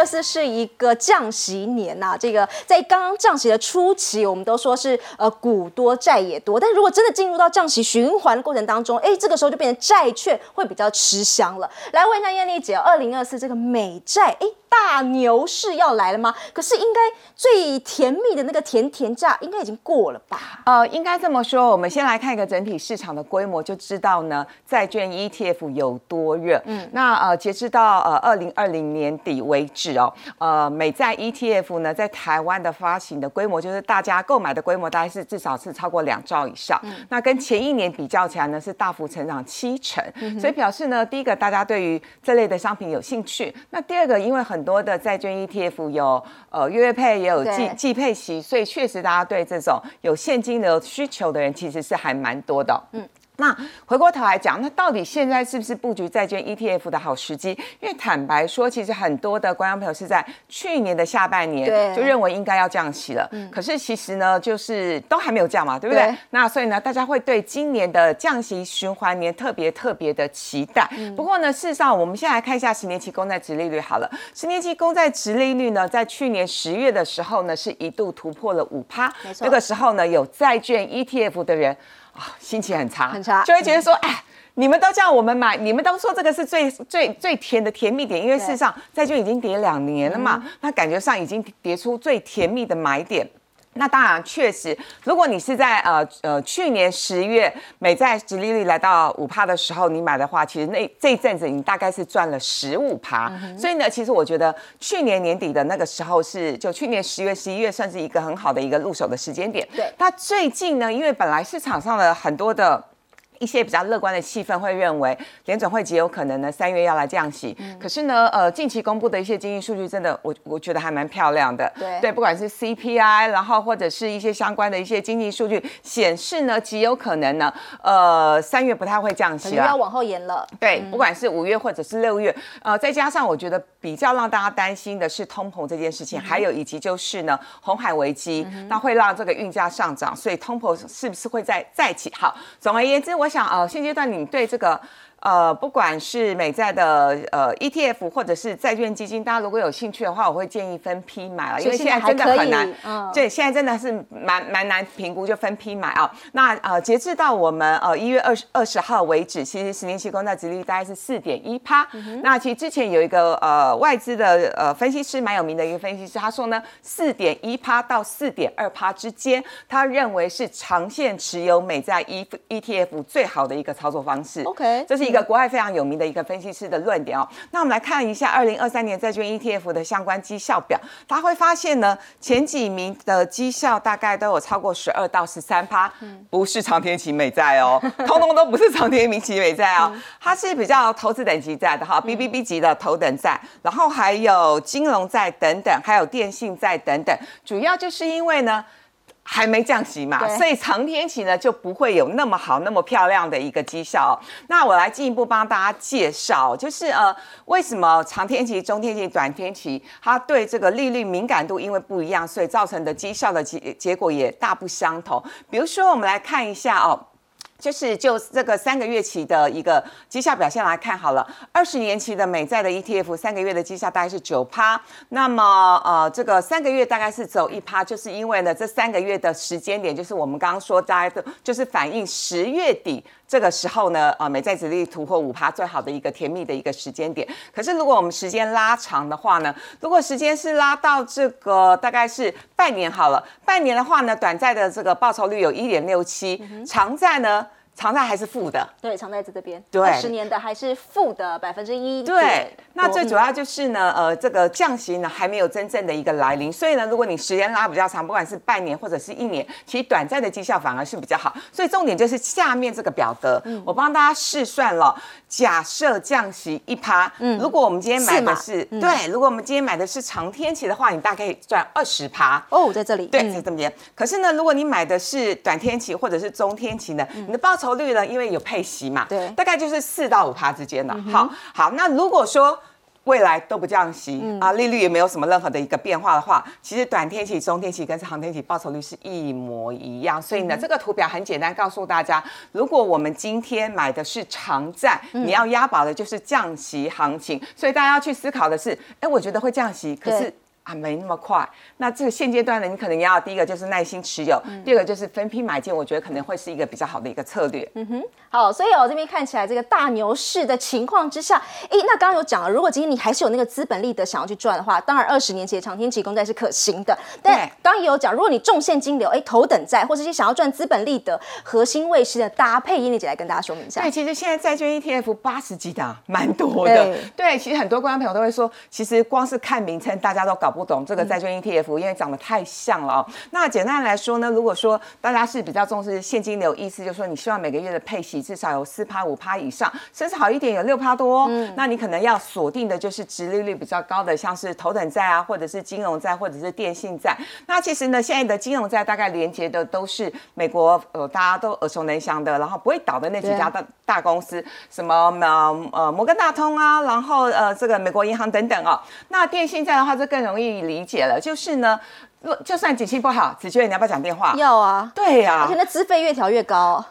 四是一个降息年呐、这个在刚刚降息的初期，我们都说是呃股多债也多，但如果真的进入到降息循环的过程当中，哎，这个时候就变成债券会比较吃香了。来问一下艳丽姐，二零二四这个美债，哎，大牛市要来了吗？可是应该最甜蜜的那个甜甜价应该已经过了吧？呃，应该这么说，我们先来看一个整体市场的规模，就知道呢，债券 ETF 有多热。嗯，那呃，截至到呃二零二零年底为止哦，呃，美债 ETF 呢，在台湾的发行的规模，就是大家购买的规模，大概是至少是超过两兆以上。那跟前一年比较起来呢，是大幅成长七成，所以表示呢，第一个大家对于这类的商品有兴趣，那第二个，因为很多的债券 ETF 有呃月月配，也有季对季配息，所以确实大家对这种有现金流需求的人其实是还蛮多的。嗯。那回过头来讲，那到底现在是不是布局债券 ETF 的好时机？因为坦白说，其实很多的观众朋友是在去年的下半对年就认为应该要降息了，可是其实呢，就是都还没有降嘛，对不对？对那所以呢，大家会对今年的降息循环年特别特别的期待。不过呢，事实上，我们先来看一下十年期公债值利率好了。十年期公债值利率呢，在去年十月的时候呢，是一度突破了五趴。那个时候呢，有债券 ETF 的人啊，心情很差，很差就会觉得说，哎。你们都叫我们买，你们都说这个是最最最甜的甜蜜点，因为事实上债券已经跌两年了嘛，那感觉上已经跌出最甜蜜的买点。那当然，确实，如果你是在呃呃去年十月美债殖利率来到五趴的时候你买的话，其实那这一阵子你大概是赚了十五趴。所以呢，其实我觉得去年年底的那个时候是就去年十月十一月算是一个很好的一个入手的时间点。对。那最近呢，因为本来市场上的很多的。一些比较乐观的气氛会认为联准会极有可能呢三月要来降息，可是呢，呃，近期公布的一些经济数据真的，我我觉得还蛮漂亮的。对对，不管是 CPI，然后或者是一些相关的一些经济数据显示呢，极有可能呢，呃，三月不太会降息了，要往后延了。对，不管是五月或者是六月，呃，再加上我觉得比较让大家担心的是通膨这件事情，还有以及就是呢，红海危机，那会让这个运价上涨，所以通膨是不是会再再起？好，总而言之，我。我想，呃，现阶段你对这个。呃，不管是美债的呃 ETF 或者是债券基金，大家如果有兴趣的话，我会建议分批买了，因为现在真的很难。嗯，对，现在真的是蛮蛮难评估，就分批买啊。那呃，截至到我们呃一月二十二十号为止，其实十年期公债殖利率大概是四点一趴。那其实之前有一个呃外资的呃分析师蛮有名的一个分析师，他说呢，四点一趴到四点二趴之间，他认为是长线持有美债 E ETF 最好的一个操作方式。OK，这是。一个国外非常有名的一个分析师的论点哦，那我们来看一下二零二三年债券 ETF 的相关绩效表，大家会发现呢，前几名的绩效大概都有超过十二到十三趴，不是长天期美债哦，[laughs] 通通都不是长天期美债哦，它是比较投资等级债的哈，BBB 级的头等债，然后还有金融债等等，还有电信债等等，主要就是因为呢。还没降息嘛，所以长天期呢就不会有那么好、那么漂亮的一个绩效。那我来进一步帮大家介绍，就是呃，为什么长天期、中天期、短天期，它对这个利率敏感度因为不一样，所以造成的绩效的结结果也大不相同。比如说，我们来看一下哦。就是就这个三个月期的一个绩效表现来看好了，二十年期的美债的 ETF 三个月的绩效大概是九趴，那么呃这个三个月大概是走一趴，就是因为呢这三个月的时间点就是我们刚刚说大家都就是反映十月底这个时候呢，呃美债殖利率突破五趴最好的一个甜蜜的一个时间点。可是如果我们时间拉长的话呢，如果时间是拉到这个大概是半年好了，半年的话呢，短债的这个报酬率有一点六七，长债呢。常债还是负的，对，常债在这边，对，十年的还是负的百分之一。对，那最主要就是呢，呃，这个降息呢还没有真正的一个来临，所以呢，如果你时间拉比较长，不管是半年或者是一年，其实短暂的绩效反而是比较好。所以重点就是下面这个表格，我帮大家试算了，假设降息一趴，嗯，如果我们今天买的是，对，如果我们今天买的是长天期的话，你大概可以赚二十趴。哦，在这里，对，在这边。可是呢，如果你买的是短天期或者是中天期呢，你的报酬酬率呢？因为有配息嘛，对，大概就是四到五趴之间的。好，好，那如果说未来都不降息啊，利率也没有什么任何的一个变化的话，其实短天期、中天期跟长天期报酬率是一模一样。所以呢，这个图表很简单，告诉大家，如果我们今天买的是长债，你要押宝的就是降息行情。所以大家要去思考的是，哎，我觉得会降息，可是。啊，没那么快。那这个现阶段呢，你可能要第一个就是耐心持有，第二个就是分批买进，我觉得可能会是一个比较好的一个策略。嗯哼，好，所以我这边看起来这个大牛市的情况之下，哎，那刚刚有讲了，如果今天你还是有那个资本利得想要去赚的话，当然二十年期的长天期公债是可行的。但刚刚也有讲，如果你重现金流，哎，头等债或者是想要赚资本利得核心卫士的搭配，燕丽姐来跟大家说明一下。对，其实现在债券 ETF 八十几档，蛮多的。对，其实很多观众朋友都会说，其实光是看名称，大家都搞不懂这个债券。ETF 因为长得太像了哦，那简单来说呢，如果说大家是比较重视现金流，意思就是说你希望每个月的配息至少有四趴五趴以上，甚至好一点有六趴多，嗯，那你可能要锁定的就是殖利率比较高的，像是头等债啊，或者是金融债，或者是电信债。那其实呢，现在的金融债大概连接的都是美国呃大家都耳熟能详的，然后不会倒的那几家大大公司，什么呃呃摩根大通啊，然后呃这个美国银行等等哦。那电信债的话，就更容易可以理解了。就是呢。若就算景气不好，子娟你要不要讲电话？要啊，对呀、而且那资费越调越高。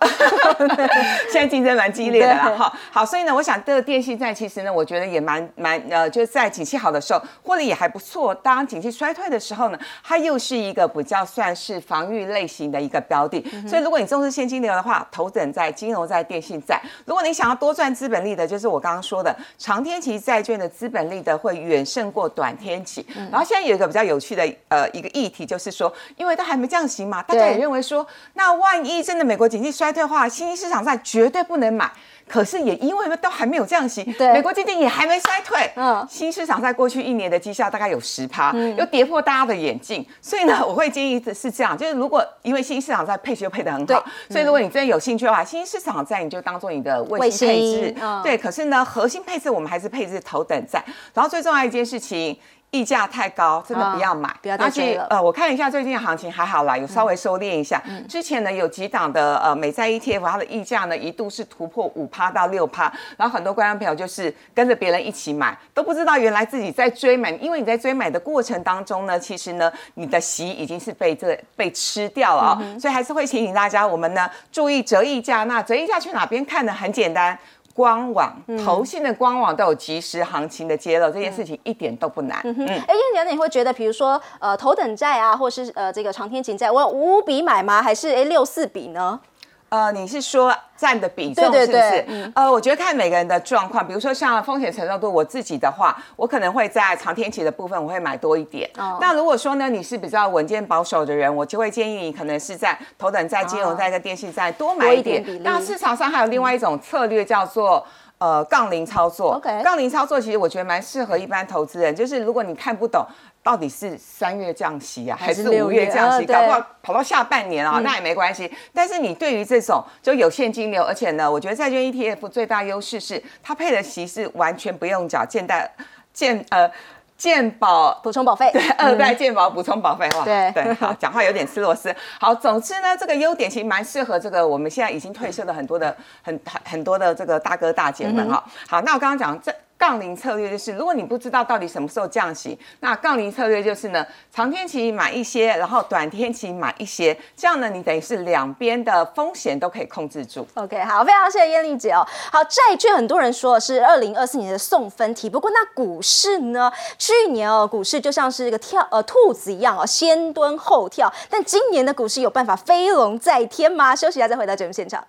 [laughs] 现在竞争蛮激烈的啦，对哈。好，所以呢，我想这个电信债其实呢，我觉得也蛮蛮呃，就是在景气好的时候，获利也还不错。当景气衰退的时候呢，它又是一个比较算是防御类型的一个标的。所以如果你重视现金流的话，头等在、金融债、电信债。如果你想要多赚资本利的，就是我刚刚说的长天期债券的资本利的会远胜过短天期。然后现在有一个比较有趣的呃一个议题，就是说，因为它还没降息嘛，大家也对认为说，那万一真的美国经济衰退的话，新兴市场债绝对不能买。可是也因为都还没有降息，对美国经济也还没衰退，嗯嗯，新市场在过去一年的绩效大概有十趴，又跌破大家的眼镜，所以呢，[laughs] 我会建议的是这样，就是如果因为新市场在配息又配得很对好，所以如果你真的有兴趣的话，新市场在你就当做你的卫星配置对。可是呢，核心配置我们还是配置头等债，然后最重要一件事情。溢价太高，真的不要买，啊不要再而且追了呃，我看了一下最近的行情还好啦，有稍微收敛一下。之前呢有几档的呃美债 ETF，它的溢价呢一度是突破五趴到六趴，然后很多观众朋友就是跟着别人一起买，都不知道原来自己在追买，因为你在追买的过程当中呢，其实呢你的息已经是被这被吃掉了啊、所以还是会提醒大家，我们呢注意折溢价。那折溢价去哪边看呢？很简单。官网、投信的官网都有即时行情的揭露，这件事情一点都不难。嗯哼，哎，燕姐，你会觉得，比如说，呃，头等债啊，或是呃这个长天锦债，我有五五笔买吗？还是哎六四笔呢？呃，你是说占的比重是不是？对嗯呃，我觉得看每个人的状况，比如说像风险承受度，我自己的话，我可能会在长天期的部分我会买多一点。哦那如果说呢，你是比较稳健保守的人，我就会建议你可能是在头等债、金融债跟电信债多买多一一点。那市场上还有另外一种策略叫做。呃，杠铃操作。OK 杠铃操作其实我觉得蛮适合一般投资人，就是如果你看不懂到底是三月降息啊，还还是五月月？降息，呃搞不好跑到下半年啊，那也没关系。但是你对于这种就有现金流，而且呢，我觉得债券 ETF 最大优势是它配的息是完全不用缴健贷健呃健保补充保费，对二代健保补充保费哇，对对，好，讲话有点吃螺丝。好，总之呢，这个优点其实蛮适合这个我们现在已经退休的很多的很很很多的这个大哥大姐们哈。好，那我刚刚讲这。杠铃策略就是，如果你不知道到底什么时候降息，那杠铃策略就是呢，长天期买一些，然后短天期买一些，这样呢，你等于是两边的风险都可以控制住。OK，好，非常谢谢燕丽姐哦。好，债券很多人说是二零二四年的送分题，不过那股市呢？去年哦，股市就像是一个跳呃兔子一样哦，先蹲后跳。但今年的股市有办法飞龙在天吗？休息一下再回到节目现场。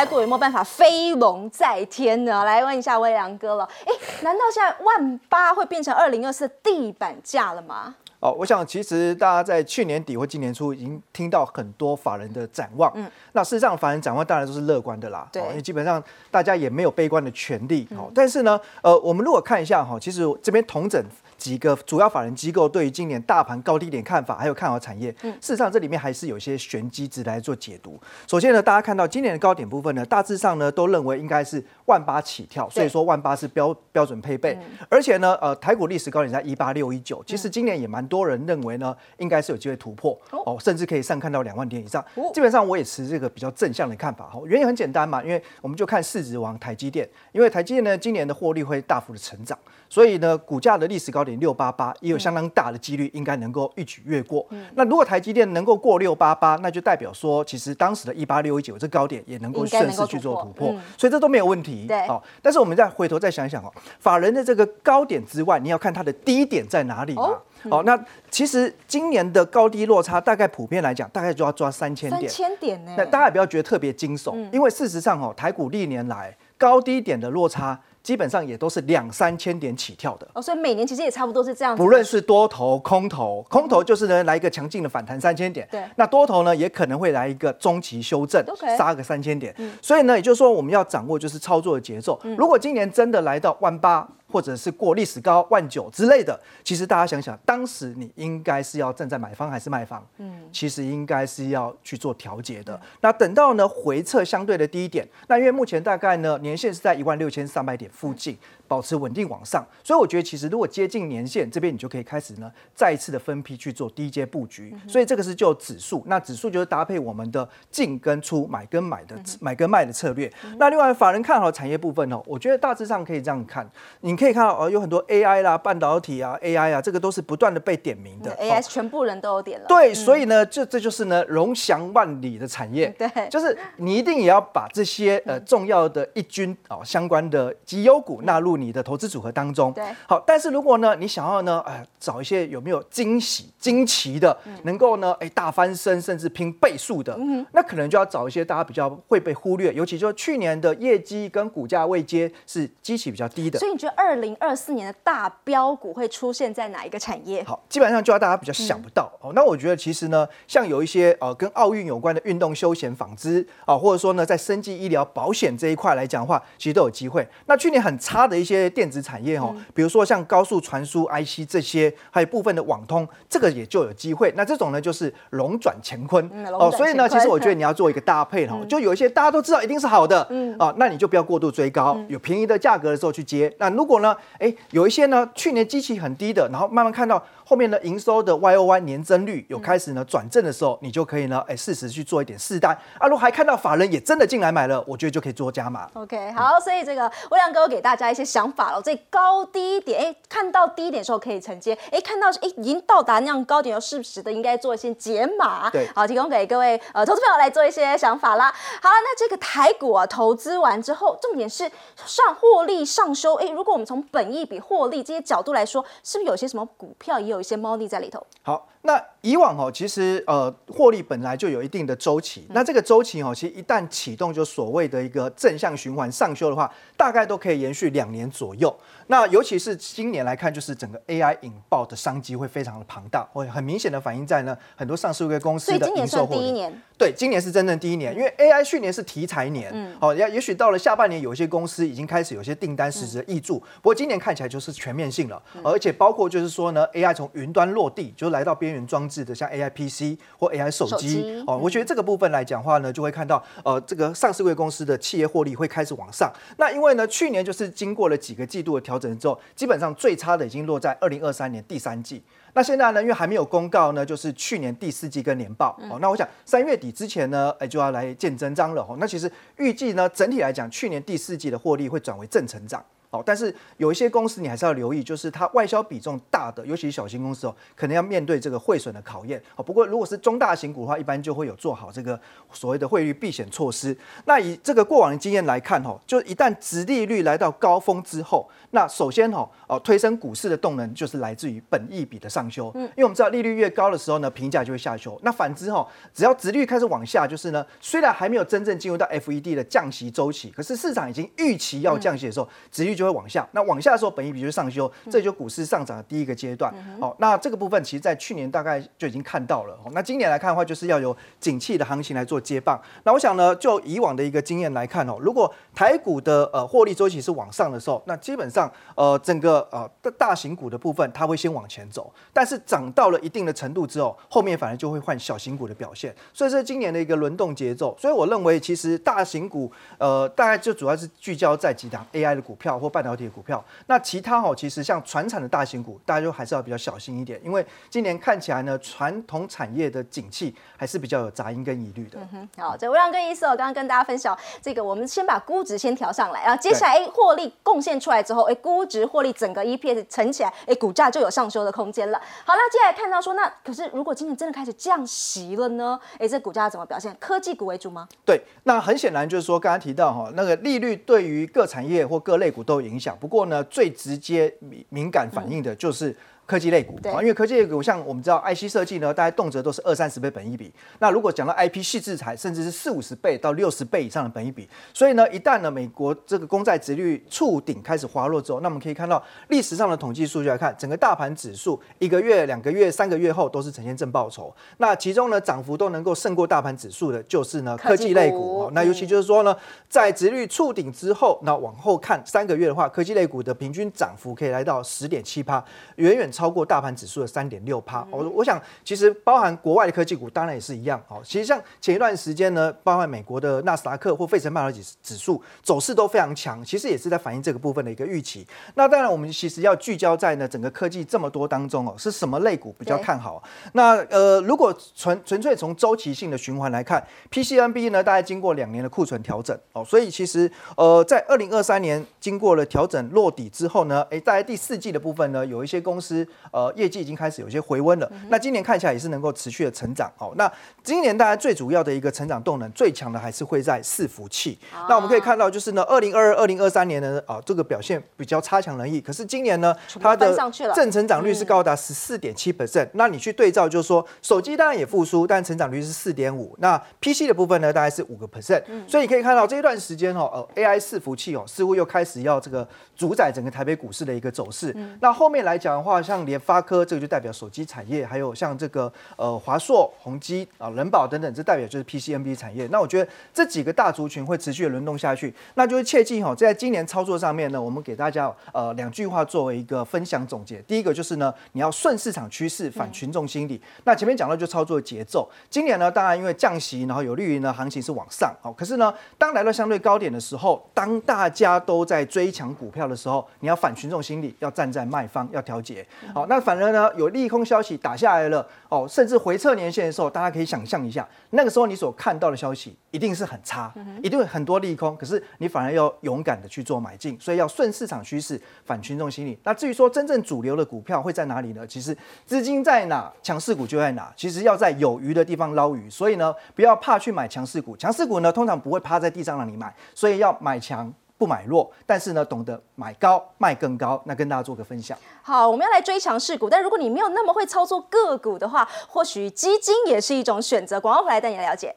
今年的台股有没有办法飞龙在天呢？来问一下威良哥了。哎，难道现在万八会变成二零二四地板价了吗？哦，我想其实大家在去年底或今年初已经听到很多法人的展望，嗯，那事实上法人展望当然都是乐观的啦，对哦因为基本上大家也没有悲观的权利，哦，但是呢，呃，我们如果看一下哈，其实这边同整几个主要法人机构对于今年大盘高低点看法，还有看好产业，嗯事实上这里面还是有一些玄机值得来做解读。首先呢，大家看到今年的高点部分呢，大致上呢都认为应该是万八起跳，所以说万八是标标准配备，而且呢，呃，台股历史高点在一八六一九，其实今年也蛮多人认为呢，应该是有机会突破哦，甚至可以上看到两万点以上。基本上我也持这个比较正向的看法哈，原因很简单嘛，因为我们就看市值王台积电，因为台积电呢今年的获利会大幅的成长，所以呢股价的历史高点六八八也有相当大的几率应该能够一举越过。那如果台积电能够过六八八，那就代表说其实当时的一八六一九这高点也能够顺势去做突破突破嗯，所以这都没有问题。对哦，但是我们再回头再想一想哦，法人的这个高点之外，你要看它的低点在哪里嘛。哦哦，那其实今年的高低落差，大概普遍来讲，大概就要抓三千点三。千点呢？那大家也不要觉得特别惊悚，因为事实上哦，台股历年来高低点的落差，基本上也都是两三千点起跳的。哦，所以每年其实也差不多是这样子。不论是多头、空头，空头就是呢来一个强劲的反弹三千点，对那多头呢也可能会来一个中期修正杀个三千点。所以呢，也就是说我们要掌握就是操作的节奏。如果今年真的来到万八。或者是过历史高万九之类的，其实大家想想，当时你应该是要站在买方还是卖方？嗯，其实应该是要去做调节的。那等到呢回撤相对的低点，那因为目前大概呢年限是在一万六千三百点附近，保持稳定往上。所以我觉得其实如果接近年限这边，你就可以开始呢再一次的分批去做低阶布局。所以这个是就指数，那指数就是搭配我们的进跟出、买跟买的买跟卖的策略。那另外法人看好产业部分哦，我觉得大致上可以这样看，你可以看到哦，有很多 AI 啦、半导体啊、AI 啊，这个都是不断的被点名的。AI 全部人都有点了。对，所以呢，这这就是呢荣祥万里的产业，[laughs] 对就是你一定也要把这些呃重要的一军哦相关的绩优股纳入你的投资组合当中。对好，但是如果呢你想要呢，哎，找一些有没有惊喜、惊奇的，能够呢，哎大翻身甚至拼倍数的，嗯那可能就要找一些大家比较会被忽略，尤其就是去年的业绩跟股价位阶是基期比较低的。所以你觉得二零二四年的大标股会出现在哪一个产业？好，基本上就要大家比较想不到、哦。那我觉得其实呢，像有一些呃跟奥运有关的运动休闲纺织啊、或者说呢在生技医疗保险这一块来讲的话，其实都有机会。那去年很差的一些电子产业哦，比如说像高速传输 IC 这些，还有部分的网通，这个也就有机会。那这种呢就是龙转乾坤、哦，所以呢，其实我觉得你要做一个搭配哈、就有一些大家都知道一定是好的，嗯。啊，那你就不要过度追高，有便宜的价格的时候去接。那如果呢，哎，有一些呢去年机器很低的，然后慢慢看到后面的营收的 Y O Y 年增率有开始呢转正的时候，你就可以呢，哎，适时去做一点试单啊。如果还看到法人也真的进来买了，我觉得就可以做加码。OK，好，所以这个微亮哥给大家一些想法了。这高低点，哎，看到低点的时候可以承接，哎，看到哎已经到达那样高点，要适时的应该做一些解码。对好，提供给各位呃投资朋友来做一些想法啦。好了，那这个台股啊，投资完之后，重点是上获利上收。哎，如果我们从本益比获利这些角度来说，是不是有些什么股票也有有些猫腻在里头？好，那以往哦，其实呃，获利本来就有一定的周期。那这个周期哦，其实一旦启动，就所谓的一个正向循环上修的话，大概都可以延续两年左右。那尤其是今年来看，就是整个 AI 引爆的商机会非常的庞大，会很明显的反映在呢很多上市贵公司的所以今年营收获利。算第一年。对，今年是真正第一年，因为 AI 去年是题材年，嗯，哦，也也许到了下半年，有一些公司已经开始有些订单实质的挹注，不过今年看起来就是全面性了，而且包括就是说呢，AI 从云端落地，就来到边缘装置的，像 AI PC 或 AI 手手机机，哦，我觉得这个部分来讲话呢，就会看到呃，这个上市贵公司的企业获利会开始往上。那因为呢，去年就是经过了几个季度的调整之后，基本上最差的已经落在二零二三年第三季。那现在呢，因为还没有公告呢，就是去年第四季跟年报、哦。那我想三月底之前呢，哎就要来见真章了哦。那其实预计呢，整体来讲，去年第四季的获利会转为正成长。哦，但是有一些公司你还是要留意，就是它外销比重大的，尤其是小型公司哦，可能要面对这个汇损的考验。哦，不过如果是中大型股的话，一般就会有做好这个所谓的汇率避险措施。那以这个过往的经验来看，哈，就一旦殖利率来到高峰之后，那首先哦，哦推升股市的动能就是来自于本益比的上修。嗯，因为我们知道利率越高的时候呢，评价就会下修。那反之哦，只要殖率开始往下，就是呢，虽然还没有真正进入到 FED 的降息周期，可是市场已经预期要降息的时候，殖率就会往下。那往下的时候，本益比就上修，这就股市上涨的第一个阶段。哦，那这个部分其实在去年大概就已经看到了。哦，那今年来看的话，就是要有景气的行情来做接棒。那我想呢，就以往的一个经验来看哦，如果台股的呃获利周期是往上的时候，那基本上呃整个呃大大型股的部分它会先往前走，但是涨到了一定的程度之后，后面反而就会换小型股的表现。所以这是今年的一个轮动节奏。所以我认为其实大型股呃大概就主要是聚焦在几档 AI 的股票或半导体的股票。那其他哦，其实像传产的大型股，大家就还是要比较小心一点，因为今年看起来呢，传统产业的景气还是比较有杂音跟疑虑的。好，这微亮跟意思我，刚刚跟大家分享这个，我们先把估值先调上来，然后接下来哎获利贡献出来之后，估值获利整个 EPS 乘起来，哎股价就有上修的空间了。好，那接下来看到说，那可是如果今年真的开始降息了呢？哎，这股价怎么表现？科技股为主吗？对，那很显然就是说，刚刚提到哈，那个利率对于各产业或各类股都有影响。不过呢，最直接敏敏感反应的就是。科技类股啊，因为科技类股像我们知道，IC 设计呢，大概动辄都是二三十倍本一比。那如果讲到 IP 细制裁，甚至是四五十倍到六十倍以上的本一比。所以呢，一旦呢美国这个公债值率触顶开始滑落之后，那我们可以看到历史上的统计数据来看，整个大盘指数一个月、两个月、三个月后都是呈现正报酬。那其中呢，涨幅都能够胜过大盘指数的，就是呢科技类股那尤其就是说呢，在值率触顶之后，那往后看三个月的话，科技类股的平均涨幅可以来到十点七八，远远超。超过大盘指数的三点六趴。我我想其实包含国外的科技股，当然也是一样。哦，其实像前一段时间呢，包含美国的纳斯达克或费城半导体指数走势都非常强，其实也是在反映这个部分的一个预期。那当然，我们其实要聚焦在呢整个科技这么多当中哦，是什么类股比较看好？那呃，如果纯纯粹从周期性的循环来看，PCNB 呢，大概经过两年的库存调整哦，所以其实呃，在二零二三年经过了调整落底之后呢，哎，在第四季的部分呢，有一些公司呃业绩已经开始有些回温了。那今年看起来也是能够持续的成长哦。那今年大家最主要的一个成长动能最强的还是会在伺服器。那我们可以看到，就是呢，二零二二、二零二三年呢，啊，这个表现比较差强人意。可是今年呢，它的正成长率是高达十四点七 percent。那你去对照，就是说手机当然也复苏，但成长率是四点五。那 PC 的部分呢，大概是五个 percent。所以你可以看到这一段时间哦，呃，AI 伺服器哦，似乎又开始要这个主宰整个台北股市的一个走势。那后面来讲的话，像联发科这个就代表手机产业，还有像这个呃华硕、宏基啊、人保等等，这代表就是 PCNB 产业。那我觉得这几个大族群会持续的轮动下去。那就是切记哈，在今年操作上面呢，我们给大家呃两句话作为一个分享总结。第一个就是呢，你要顺市场趋势，反群众心理。那前面讲到就操作节奏。今年呢，当然因为降息，然后有利于呢行情是往上。好，可是呢，当来到相对高点的时候，当大家都在追抢股票的时候，你要反群众心理，要站在卖方，要调节。好，那反而呢，有利空消息打下来了，哦，甚至回撤年线的时候，大家可以想象一下，那个时候你所看到的消息一定是很差，一定会很多利空。可是你反而要勇敢的去做买进，所以要顺市场趋势，反群众心理。那至于说真正主流的股票会在哪里呢？其实资金在哪，强势股就在哪。其实要在有鱼的地方捞鱼，所以呢，不要怕去买强势股。强势股呢，通常不会趴在地上让你买，所以要买强。不买弱，但是呢，懂得买高卖更高，那跟大家做个分享。好，我们要来追强势股，但如果你没有那么会操作个股的话，或许基金也是一种选择。广告回来带你了解。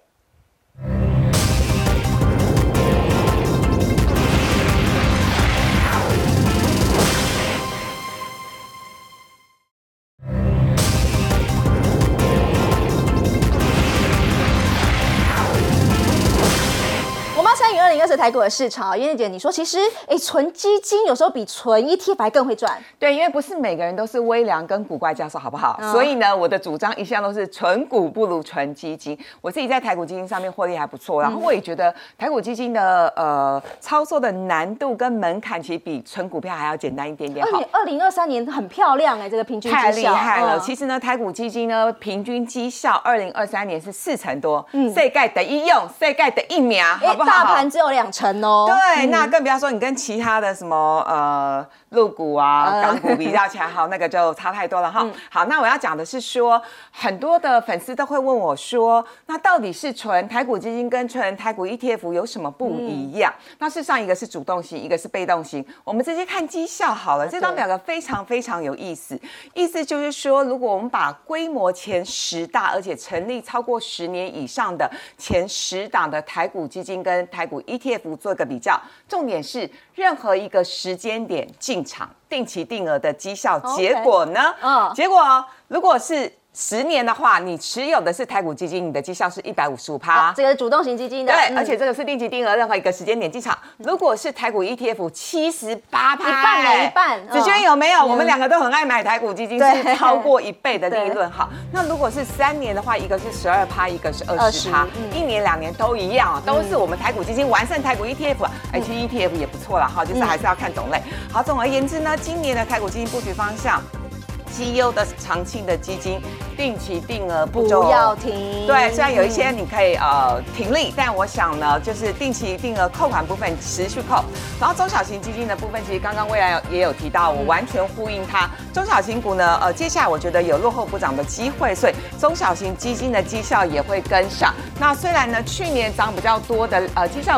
是台股的市场，燕燕姐，你说其实哎，存基金有时候比存 ETF 还更会赚。对，因为不是每个人都是微良跟古怪教授，好不好？所以呢，我的主张一向都是存股不如存基金。我自己在台股基金上面获利还不错，然后我也觉得台股基金的呃操作的难度跟门槛其实比存股票还要简单一点点。好，二零二三年很漂亮哎，这个平均太厉害了。其实呢，台股基金呢平均绩效二零二三年是四成多，嗯世盖的一用，世盖的一秒，好不好？大盘只有。两成哦，对，那更不要说你跟其他的什么呃。入股啊，港股比较起来，好，那个就差太多了哈。好，那我要讲的是说，很多的粉丝都会问我说，那到底是纯台股基金跟纯台股 ETF 有什么不一样？那事实上，一个是主动型，一个是被动型。我们直接看绩效好了，这张表格非常非常有意思。意思就是说，如果我们把规模前十大，而且成立超过十年以上的前十档的台股基金跟台股 ETF 做一个比较，重点是任何一个时间点进。场定期定额的绩效结果呢？嗯，结果如果是。十年的话，你持有的是台股基金，你的绩效是一百五十五趴。这个是主动型基金的，对，而且这个是定期定额，任何一个时间点进场。如果是台股 ETF，七十八趴，一半了，一半。子轩有没有？我们两个都很爱买台股基金，是超过一倍的利润。[laughs] 好，那如果是三年的话，一个是十二趴，一个是二十趴，一年两年都一样，都是我们台股基金完胜台股 ETF。哎，其实 ETF 也不错了哈，就是还是要看种类。好，总而言之呢，今年的台股基金布局方向。绩优的长期的基金，定期定额不要停。对，虽然有一些你可以呃停利，但我想呢，就是定期定额扣款部分持续扣。然后中小型基金的部分，其实刚刚未来也有提到，我完全呼应它。中小型股呢，呃，接下来我觉得有落后补涨的机会，所以中小型基金的绩效也会跟上。那虽然呢，去年涨比较多的呃绩效。